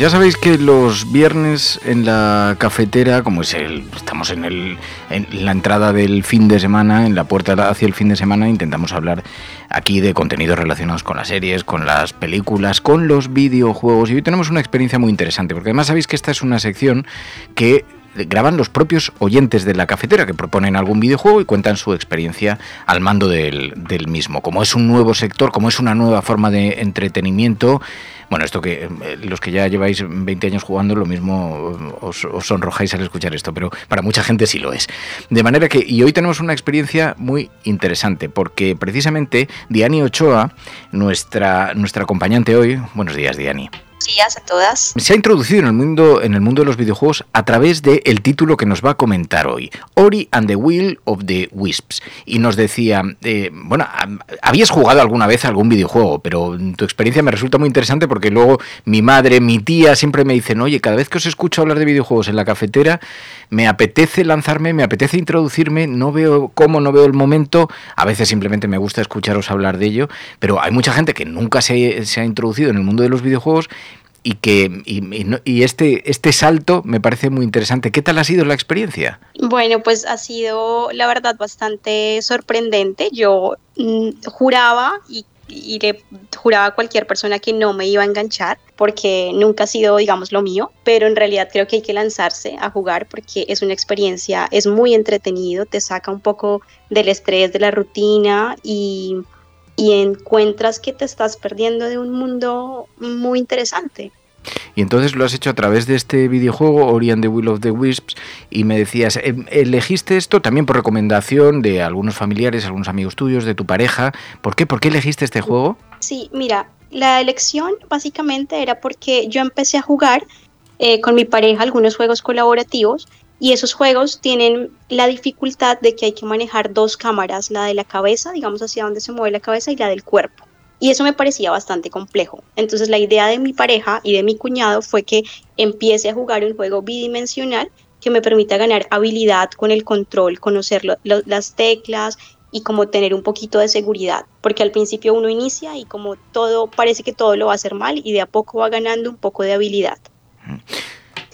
Ya sabéis que los viernes en la cafetera, como es el, estamos en, el, en la entrada del fin de semana, en la puerta hacia el fin de semana, intentamos hablar aquí de contenidos relacionados con las series, con las películas, con los videojuegos. Y hoy tenemos una experiencia muy interesante, porque además sabéis que esta es una sección que graban los propios oyentes de la cafetera que proponen algún videojuego y cuentan su experiencia al mando del, mismo. Como es un nuevo sector, como es una nueva forma de entretenimiento, bueno, esto que eh, los que ya lleváis 20 años jugando, lo mismo eh, os, os, sonrojáis al escuchar esto, pero para mucha gente sí lo es. De manera que, y hoy tenemos una experiencia muy interesante, porque precisamente Diani Ochoa, nuestra, nuestra acompañante hoy, buenos días Diani días a todas. Se ha introducido en el mundo, en el mundo de los videojuegos a través del el título que nos va a comentar hoy, Ori and the Will of the Wisps. Y nos decía, eh, bueno, habías jugado alguna vez algún videojuego, pero tu experiencia me resulta muy interesante porque luego mi madre, mi tía siempre me dicen, oye, cada vez que os escucho hablar de videojuegos en la cafetera, me apetece lanzarme, me apetece introducirme, no veo cómo, no veo el momento, a veces simplemente me gusta escucharos hablar de ello, pero hay mucha gente que nunca se ha introducido en el mundo de los videojuegos y que y, este este salto me parece muy interesante. ¿Qué tal ha sido la experiencia? Bueno, pues ha sido la verdad bastante sorprendente. Yo mm, juraba y, juraba a cualquier persona que no me iba a enganchar porque nunca ha sido, digamos, lo mío, pero en realidad creo que hay que lanzarse a jugar porque es una experiencia, es muy entretenido, te saca un poco del estrés, de la rutina y y encuentras que te estás perdiendo de un mundo muy interesante. Y entonces lo has hecho a través de este videojuego, Ori and the Will of the Wisps, y me decías, em, ¿elegiste esto también por recomendación de algunos familiares, algunos amigos tuyos, de tu pareja? ¿Por qué? ¿Por qué elegiste este juego? Sí, mira, la elección básicamente era porque yo empecé a jugar eh, con mi pareja algunos juegos colaborativos y esos juegos tienen la dificultad de que hay que manejar dos cámaras, la de la cabeza, digamos hacia donde se mueve la cabeza, y la del cuerpo. Y eso me parecía bastante complejo. Entonces la idea de mi pareja y de mi cuñado fue que empiece a jugar un juego bidimensional que me permita ganar habilidad con el control, conocer lo, lo, las teclas y como tener un poquito de seguridad, porque al principio uno inicia y como todo parece que todo lo va a hacer mal y de a poco va ganando un poco de habilidad.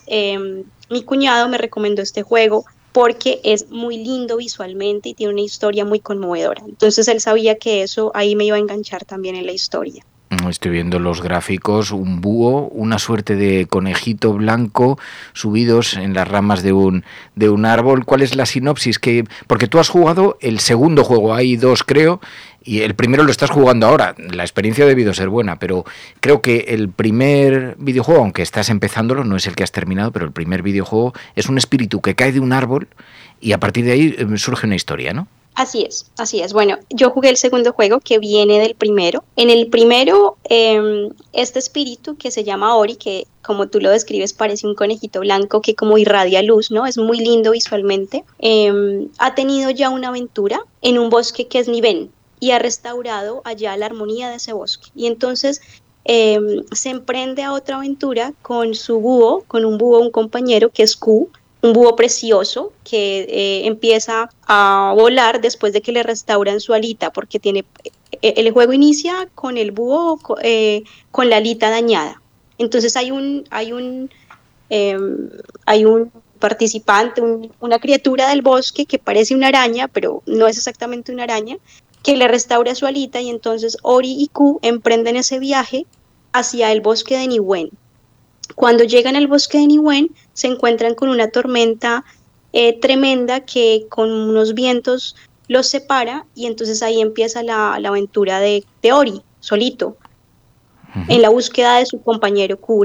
Eh, mi cuñado me recomendó este juego porque es muy lindo visualmente y tiene una historia muy conmovedora. Entonces él sabía que eso ahí me iba a enganchar también en la historia. Estoy viendo los gráficos, un búho, una suerte de conejito blanco subidos en las ramas de un, de un árbol. ¿Cuál es la sinopsis? Que, porque tú has jugado el segundo juego, hay dos creo, y el primero lo estás jugando ahora. La experiencia ha debido ser buena, pero creo que el primer videojuego, aunque estás empezándolo, no es el que has terminado, pero el primer videojuego es un espíritu que cae de un árbol y a partir de ahí eh, surge una historia, ¿no? Así es, así es. Bueno, yo jugué el segundo juego que viene del primero. En el primero, eh, este espíritu que se llama Ori, que como tú lo describes parece un conejito blanco que como irradia luz, ¿no? Es muy lindo visualmente. Eh, ha tenido ya una aventura en un bosque que es Niven y ha restaurado allá la armonía de ese bosque. Y entonces eh, se emprende a otra aventura con su búho, con un búho, un compañero que es Q, un búho precioso que eh, empieza a volar después de que le restauran su alita porque tiene e, el juego inicia con el búho eh, con la alita dañada. Entonces hay un, hay un, em, hay un participante, una criatura del bosque que parece una araña, pero no es exactamente una araña, que le restaura su alita y entonces Ori y Ku emprenden ese viaje hacia el bosque de Niwen. Cuando llegan al bosque de Niwen se encuentran con una tormenta eh, tremenda que con unos vientos los separa y entonces ahí empieza la, aventura de, Ori, solito, en la búsqueda de su compañero Ku.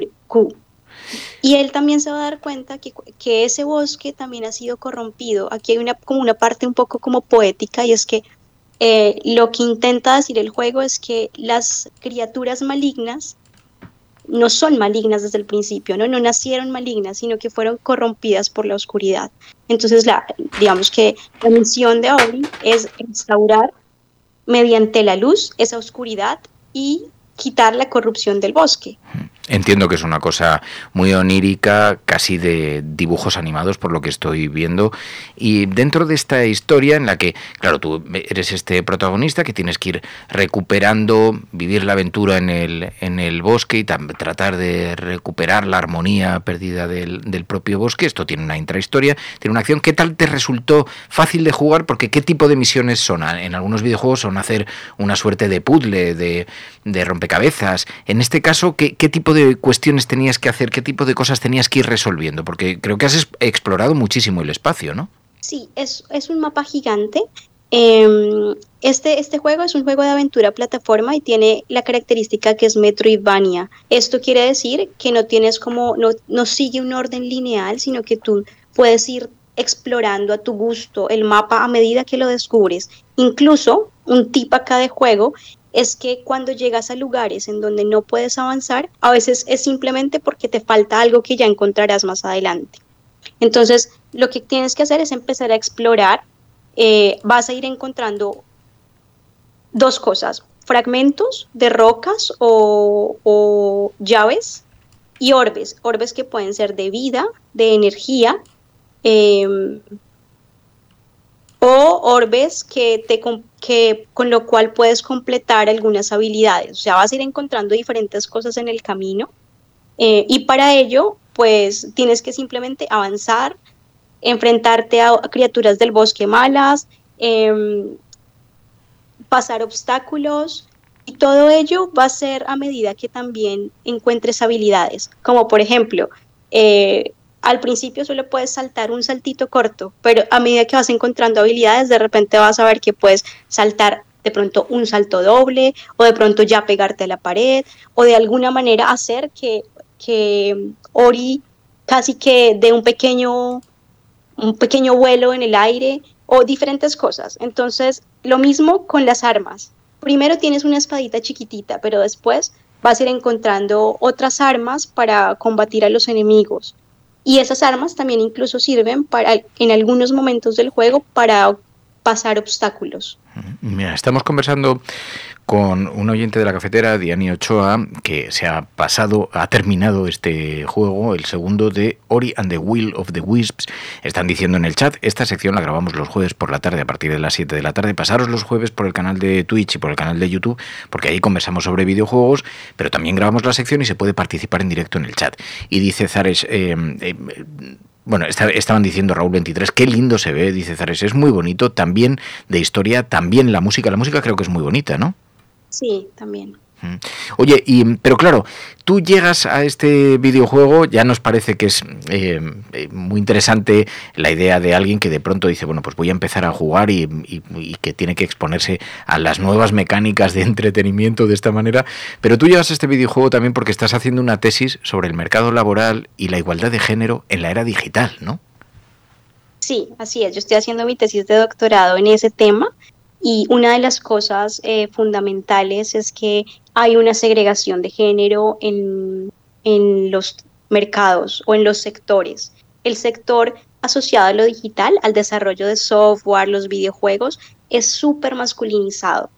Y él también se va a dar cuenta que, que, ese bosque también ha sido corrompido. Aquí hay una, como una parte un poco como poética y es que eh, lo que intenta decir el juego es que las criaturas malignas no son malignas desde el principio, ¿no? no nacieron malignas, sino que fueron corrompidas por la oscuridad. Entonces, la, digamos que la misión de Ori es restaurar mediante la luz esa oscuridad y quitar la corrupción del bosque. Entiendo que es una cosa muy onírica, casi de dibujos animados por lo que estoy viendo. Y dentro de esta historia en la que, claro, tú eres este protagonista que tienes que ir recuperando, vivir la aventura en el, en el bosque y tratar de recuperar la armonía perdida del, del, propio bosque. Esto tiene una intrahistoria, tiene una acción. ¿Qué tal te resultó fácil de jugar? Porque ¿qué tipo de misiones son? En algunos videojuegos son hacer una suerte de puzzle, de, de rompecabezas. En este caso, ¿qué, qué tipo de cuestiones tenías que hacer, qué tipo de cosas tenías que ir resolviendo? Porque creo que has explorado muchísimo el espacio, ¿no? Sí, es, es un mapa gigante. Em, este, este juego es un juego de aventura plataforma y tiene la característica que es Metroidvania. Esto quiere decir que no tienes como, no, no sigue un orden lineal, sino que tú puedes ir explorando a tu gusto el mapa a medida que lo descubres. Incluso un tip acá de juego es que cuando llegas a lugares en donde no puedes avanzar, a veces es simplemente porque te falta algo que ya encontrarás más adelante. Entonces, lo que tienes que hacer es empezar a explorar. Eh, vas a ir encontrando dos cosas, fragmentos de rocas o, llaves y orbes, orbes que pueden ser de vida, de energía, em, o orbes que te que con lo cual puedes completar algunas habilidades. O sea, vas a ir encontrando diferentes cosas en el camino eh, y para ello, pues tienes que simplemente avanzar, enfrentarte a criaturas del bosque malas, em, pasar obstáculos y todo ello va a ser a medida que también encuentres habilidades, como por ejemplo, eh, al principio solo puedes saltar un saltito corto, pero a medida que vas encontrando habilidades, de repente vas a ver que puedes saltar de pronto un salto doble o de pronto ya pegarte a la pared o de alguna manera hacer que, que Ori casi que dé un pequeño, un pequeño vuelo en el aire o diferentes cosas. Entonces, lo mismo con las armas. Primero tienes una espadita chiquitita, pero después vas a ir encontrando otras armas para combatir a los enemigos. Y esas armas también incluso sirven para, en algunos momentos del juego para pasar obstáculos. Mira, estamos conversando con un oyente de la cafetera, Diani Ochoa, que se ha pasado, ha terminado este juego, el segundo de Ori and the Will of the Wisps. Están diciendo en el chat, esta sección la grabamos los jueves por la tarde a partir de las 7 de la tarde. Pasaros los jueves por el canal de Twitch y por el canal de YouTube, porque ahí conversamos sobre videojuegos, pero también grabamos la sección y se puede participar en directo en el chat. Y dice Zares, eh, eh, bueno, estaban diciendo Raúl 23, qué lindo se ve, dice Zares, es muy bonito, también de historia, también la música, la música creo que es muy bonita, ¿no? Sí, también. Oye, y, pero claro, tú llegas a este videojuego, ya nos parece que es eh, eh, muy interesante la idea de alguien que de pronto dice, bueno, pues voy a empezar a jugar y, que tiene que exponerse a las nuevas mecánicas de entretenimiento de esta manera, pero tú llegas a este videojuego también porque estás haciendo una tesis sobre el mercado laboral y la igualdad de género en la era digital, ¿no? Sí, así es. Yo estoy haciendo mi tesis de doctorado en ese tema y una de las cosas eh, fundamentales es que hay una segregación de género en, en los mercados o en los sectores. El sector asociado a lo digital, al desarrollo de software, los videojuegos, es súper masculinizado.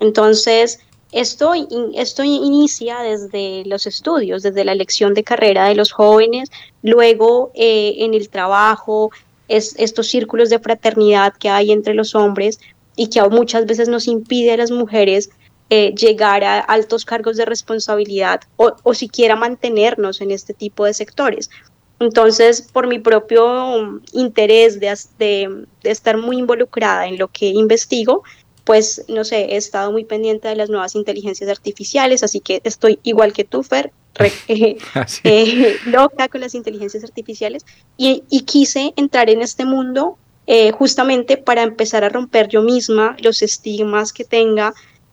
Entonces, esto, esto inicia desde los estudios, desde la elección de carrera de los jóvenes, luego eh, en el trabajo, es, estos círculos de fraternidad que hay entre los hombres, y que muchas veces nos impide a las mujeres eh, llegar a altos cargos de responsabilidad o, o, siquiera mantenernos en este tipo de sectores. Entonces, por mi propio interés de, de, de estar muy involucrada en lo que investigo, pues no sé, he estado muy pendiente de las nuevas inteligencias artificiales, así que estoy igual que tú, Fer, eh, eh, loca con las inteligencias artificiales y, y, quise entrar en este mundo eh, justamente para empezar a romper yo misma los estigmas que tenga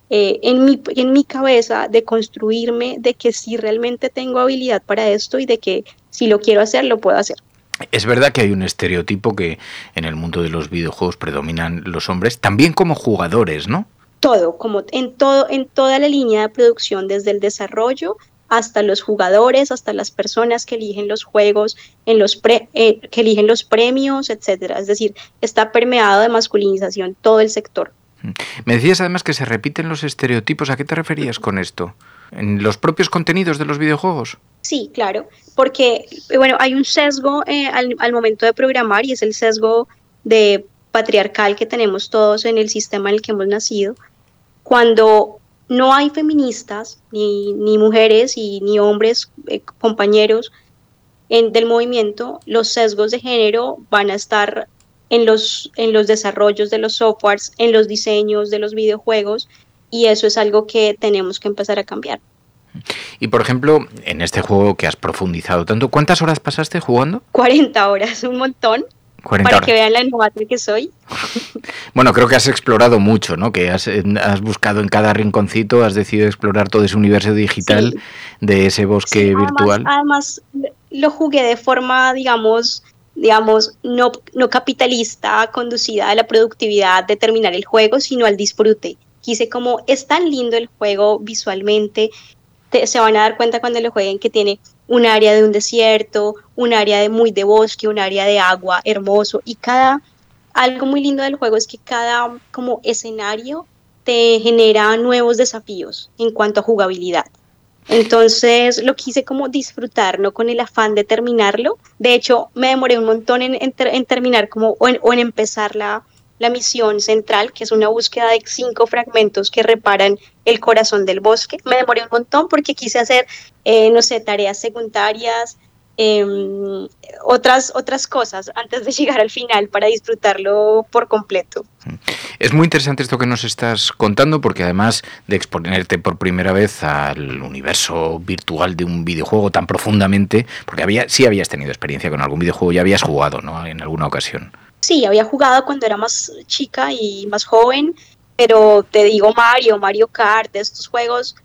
eh, en, mi, en mi cabeza de construirme de que si realmente tengo habilidad para esto y de que si lo quiero hacer, lo puedo hacer. Es verdad que hay un estereotipo que en el mundo de los videojuegos predominan los hombres, también como jugadores, ¿no? Todo, como en todo, en toda la línea de producción, desde el desarrollo hasta los jugadores, hasta las personas que eligen los juegos, en los eh, que eligen los premios, etcétera. Es decir, está permeado de masculinización todo el sector. Me decías además que se repiten los estereotipos. ¿A qué te referías con esto? ¿En los propios contenidos de los videojuegos? Sí, claro, porque bueno, hay un sesgo eh, al, al, momento de programar y es el sesgo de patriarcal que tenemos todos en el sistema en el que hemos nacido. Cuando no hay feministas, ni, ni mujeres y ni hombres, eh, compañeros en, del movimiento, los sesgos de género van a estar en los, en los desarrollos de los softwares, en los diseños de los videojuegos, y eso es algo que tenemos que empezar a cambiar. Y por ejemplo, en este juego que has profundizado tanto, ¿cuántas horas pasaste jugando? 40 horas, un montón para que vean la innovadora que soy. Bueno, creo que has explorado mucho, ¿no? Que has, has, buscado en cada rinconcito, has decidido explorar todo ese universo digital sí. de ese bosque sí, además, virtual. Además, lo jugué de forma, digamos, digamos, no, no capitalista, conducida a la productividad de terminar el juego, sino al disfrute. Quise como, es tan lindo el juego visualmente, te, se van a dar cuenta cuando lo jueguen que tiene un área de un desierto, un área de muy de bosque, un área de agua hermoso y cada algo muy lindo del juego es que cada como escenario te genera nuevos desafíos en cuanto a jugabilidad. Entonces lo quise como disfrutar, no con el afán de terminarlo. De hecho, me demoré un montón en, en, en terminar como o en, o en empezar la, la misión central, que es una búsqueda de cinco fragmentos que reparan el corazón del bosque. Me demoré un montón porque quise hacer, eh, no sé, tareas secundarias, eh, otras, otras cosas antes de llegar al final para disfrutarlo por completo. Es muy interesante esto que nos estás contando porque además de exponerte por primera vez al universo virtual de un videojuego tan profundamente, porque había, sí habías tenido experiencia con algún videojuego, ya habías jugado ¿no? en alguna ocasión. Sí, había jugado cuando era más chica y más joven, pero te digo Mario, Mario Kart, de estos juegos,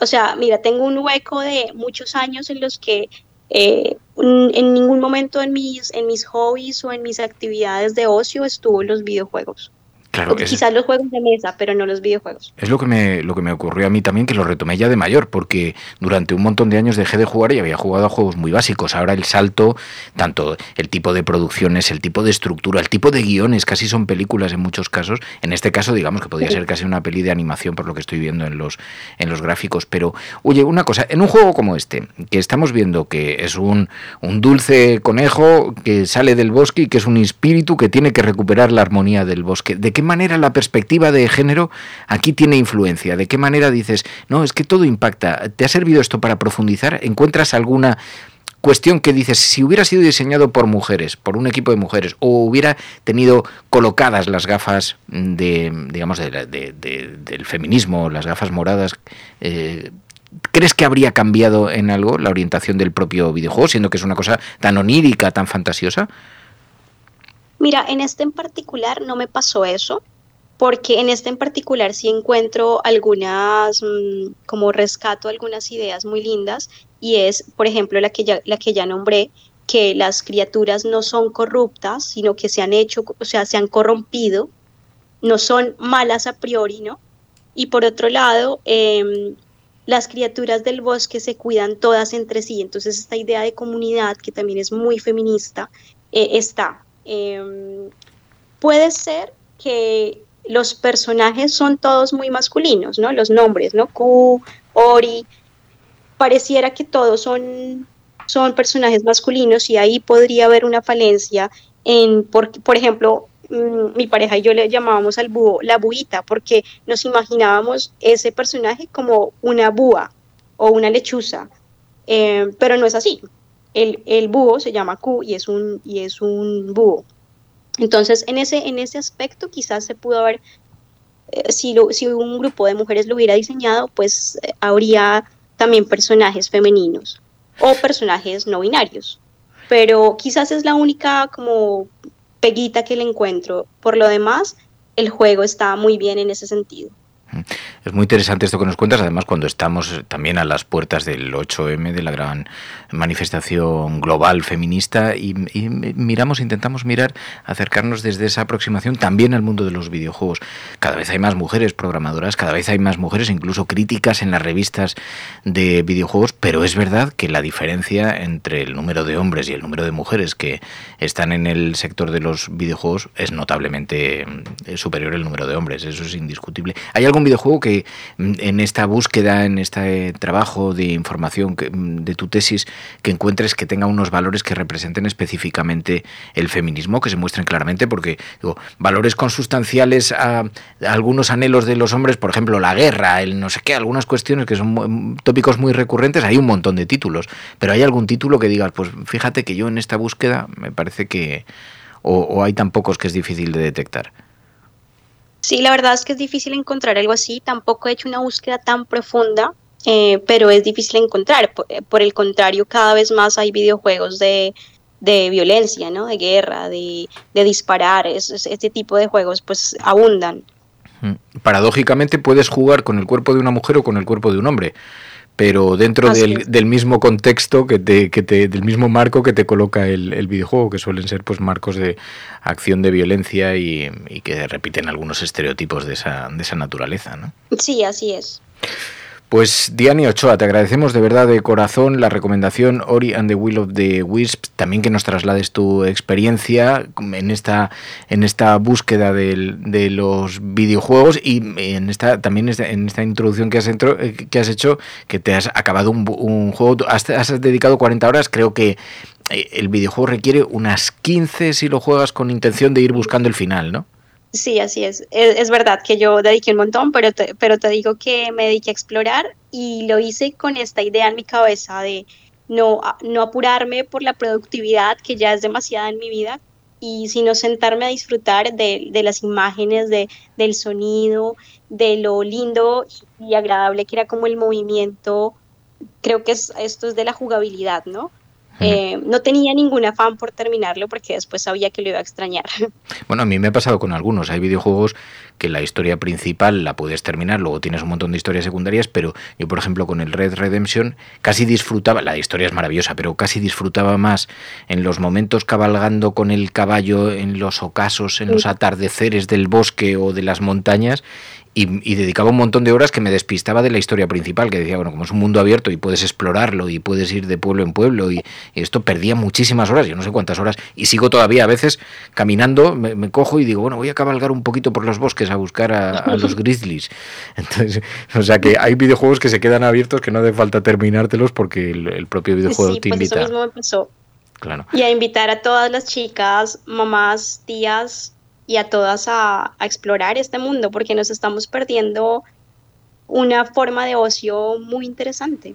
o sea, mira, tengo un hueco de muchos años en los que eh, en ningún momento en mis, en mis hobbies o en mis actividades de ocio estuvo los videojuegos. Claro, es, quizás los juegos de mesa, pero no los videojuegos. Es lo que, me, lo que me ocurrió a mí también, que lo retomé ya de mayor, porque durante un montón de años dejé de jugar y había jugado a juegos muy básicos. Ahora el salto, tanto el tipo de producciones, el tipo de estructura, el tipo de guiones, casi son películas en muchos casos. En este caso, digamos que podría ser casi una peli de animación por lo que estoy viendo en los, en los gráficos. Pero, oye, una cosa, en un juego como este, que estamos viendo que es un, un dulce conejo que sale del bosque y que es un espíritu que tiene que recuperar la armonía del bosque, ¿de qué manera la perspectiva de género aquí tiene influencia? ¿De qué manera dices, no, es que todo impacta? ¿Te ha servido esto para profundizar? ¿Encuentras alguna cuestión que dices, si hubiera sido diseñado por mujeres, por un equipo de mujeres, o hubiera tenido colocadas las gafas de, digamos, de, de, de, del feminismo, las gafas moradas, eh, ¿crees que habría cambiado en algo la orientación del propio videojuego, siendo que es una cosa tan onírica, tan fantasiosa? Mira, en este en particular no me pasó eso, porque en este en particular sí encuentro algunas, mmm, como rescato algunas ideas muy lindas, y es, por ejemplo, la que ya, la que ya nombré, que las criaturas no son corruptas, sino que se han hecho, o sea, se han corrompido, no son malas a priori, ¿no? Y por otro lado, eh, las criaturas del bosque se cuidan todas entre sí, entonces esta idea de comunidad, que también es muy feminista, eh, está. Eh, puede ser que los personajes son todos muy masculinos, ¿no? Los nombres, ¿no? Q, Ori, pareciera que todos son, son personajes masculinos y ahí podría haber una falencia en, por, por ejemplo, mm, mi pareja y yo le llamábamos al búho la buita porque nos imaginábamos ese personaje como una búa o una lechuza, eh, pero no es así. El, búho se llama Q y es un, y es un búho. Entonces, en ese, en ese aspecto quizás se pudo haber, eh, si, lo, si un grupo de mujeres lo hubiera diseñado, pues eh, habría también personajes femeninos o personajes no binarios. Pero quizás es la única como peguita que le encuentro. Por lo demás, el juego está muy bien en ese sentido. Es muy interesante esto que nos cuentas, además cuando estamos también a las puertas del 8M, de la gran manifestación global feminista, y, miramos, intentamos mirar, acercarnos desde esa aproximación también al mundo de los videojuegos. Cada vez hay más mujeres programadoras, cada vez hay más mujeres, incluso críticas en las revistas de videojuegos, pero es verdad que la diferencia entre el número de hombres y el número de mujeres que están en el sector de los videojuegos es notablemente eh, superior el número de hombres, eso es indiscutible. ¿Hay algo un videojuego que mm, en esta búsqueda, en este trabajo de información mm, de tu tesis, que encuentres que tenga unos valores que representen específicamente el feminismo, que se muestren claramente, porque digo, valores consustanciales a, algunos anhelos de los hombres, por ejemplo, la guerra, el no sé qué, algunas cuestiones que son mm, tópicos muy recurrentes, hay un montón de títulos, pero hay algún título que digas, pues fíjate que yo en esta búsqueda me parece que... o hay tan pocos que es difícil de detectar. Sí, la verdad es que es difícil encontrar algo así. Tampoco he hecho una búsqueda tan profunda, eh, pero es difícil encontrar. Eh, por, el contrario, cada vez más hay videojuegos de, de violencia, ¿no? De guerra, de, de disparar. este tipo de juegos pues abundan. Paradójicamente puedes jugar con el cuerpo de una mujer o con el cuerpo de un hombre pero dentro del, mismo contexto que te, que te, del mismo marco que te coloca el, videojuego, que suelen ser pues marcos de acción de violencia y, y, que repiten algunos estereotipos de esa, de esa naturaleza, ¿no? Sí, así es. Pues Diani Ochoa, te agradecemos de verdad de corazón la recomendación Ori and the Will of the Wisps, también que nos traslades tu experiencia en esta, en esta búsqueda de, los videojuegos y en esta, también en esta introducción que has, eh, que has hecho, que te has acabado un, juego, has, has dedicado 40 horas, creo que eh, el videojuego requiere unas 15 si lo juegas con intención de ir buscando el final, ¿no? Sí, así es. es. verdad que yo dediqué un montón, pero te, pero te digo que me dediqué a explorar y lo hice con esta idea en mi cabeza de no, no apurarme por la productividad que ya es demasiada en mi vida y sino sentarme a disfrutar de, de las imágenes, de, del sonido, de lo lindo y agradable que era como el movimiento. Creo que es, esto es de la jugabilidad, ¿no? Eh, no tenía ningún afán por terminarlo porque después sabía que lo iba a extrañar. Bueno, a mí me ha pasado con algunos. Hay videojuegos que la historia principal la puedes terminar, luego tienes un montón de historias secundarias, pero yo, por ejemplo, con el Red Redemption casi disfrutaba, la historia es maravillosa, pero casi disfrutaba más en los momentos cabalgando con el caballo, en los ocasos, en los atardeceres del bosque o de las montañas y, dedicaba un montón de horas que me despistaba de la historia principal, que decía, bueno, como es un mundo abierto y puedes explorarlo y puedes ir de pueblo en pueblo y, esto perdía muchísimas horas, yo no sé cuántas horas, y sigo todavía a veces caminando, me, cojo y digo, bueno, voy a cabalgar un poquito por los bosques a buscar a, los grizzlies. Entonces, o sea que hay videojuegos que se quedan abiertos que no hace falta terminártelos porque el, propio videojuego te pues invita. Claro. Y a invitar a todas las chicas, mamás, tías, y a todas a, explorar este mundo porque nos estamos perdiendo una forma de ocio muy interesante.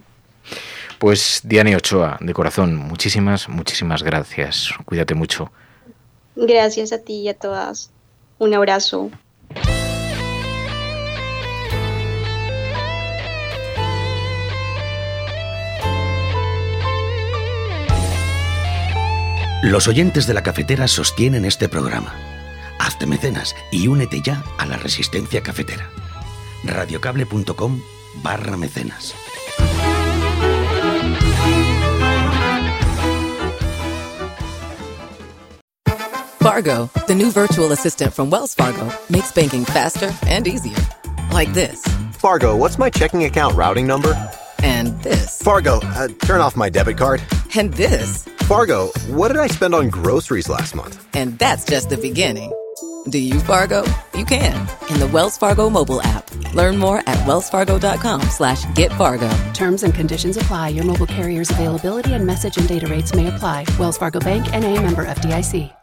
Pues Diane Ochoa, de corazón, muchísimas, muchísimas gracias. Cuídate mucho. Gracias a ti y a todas. Un abrazo. Los oyentes de la cafetera sostienen este programa. Hazte mecenas y únete ya a la resistencia cafetera. radiocable.com barra mecenas. Fargo, the new virtual assistant from Wells Fargo, makes banking faster and easier. Like this. Fargo, what's my checking account routing number? And this. Fargo, uh, turn off my debit card. And this. Fargo, what did I spend on groceries last month? And that's just the beginning. Do you, Fargo? You can in the Wells Fargo mobile app. Learn more at wellsfargo.com slash get Fargo. Terms and conditions apply. Your mobile carrier's availability and message and data rates may apply. Wells Fargo Bank and a member FDIC.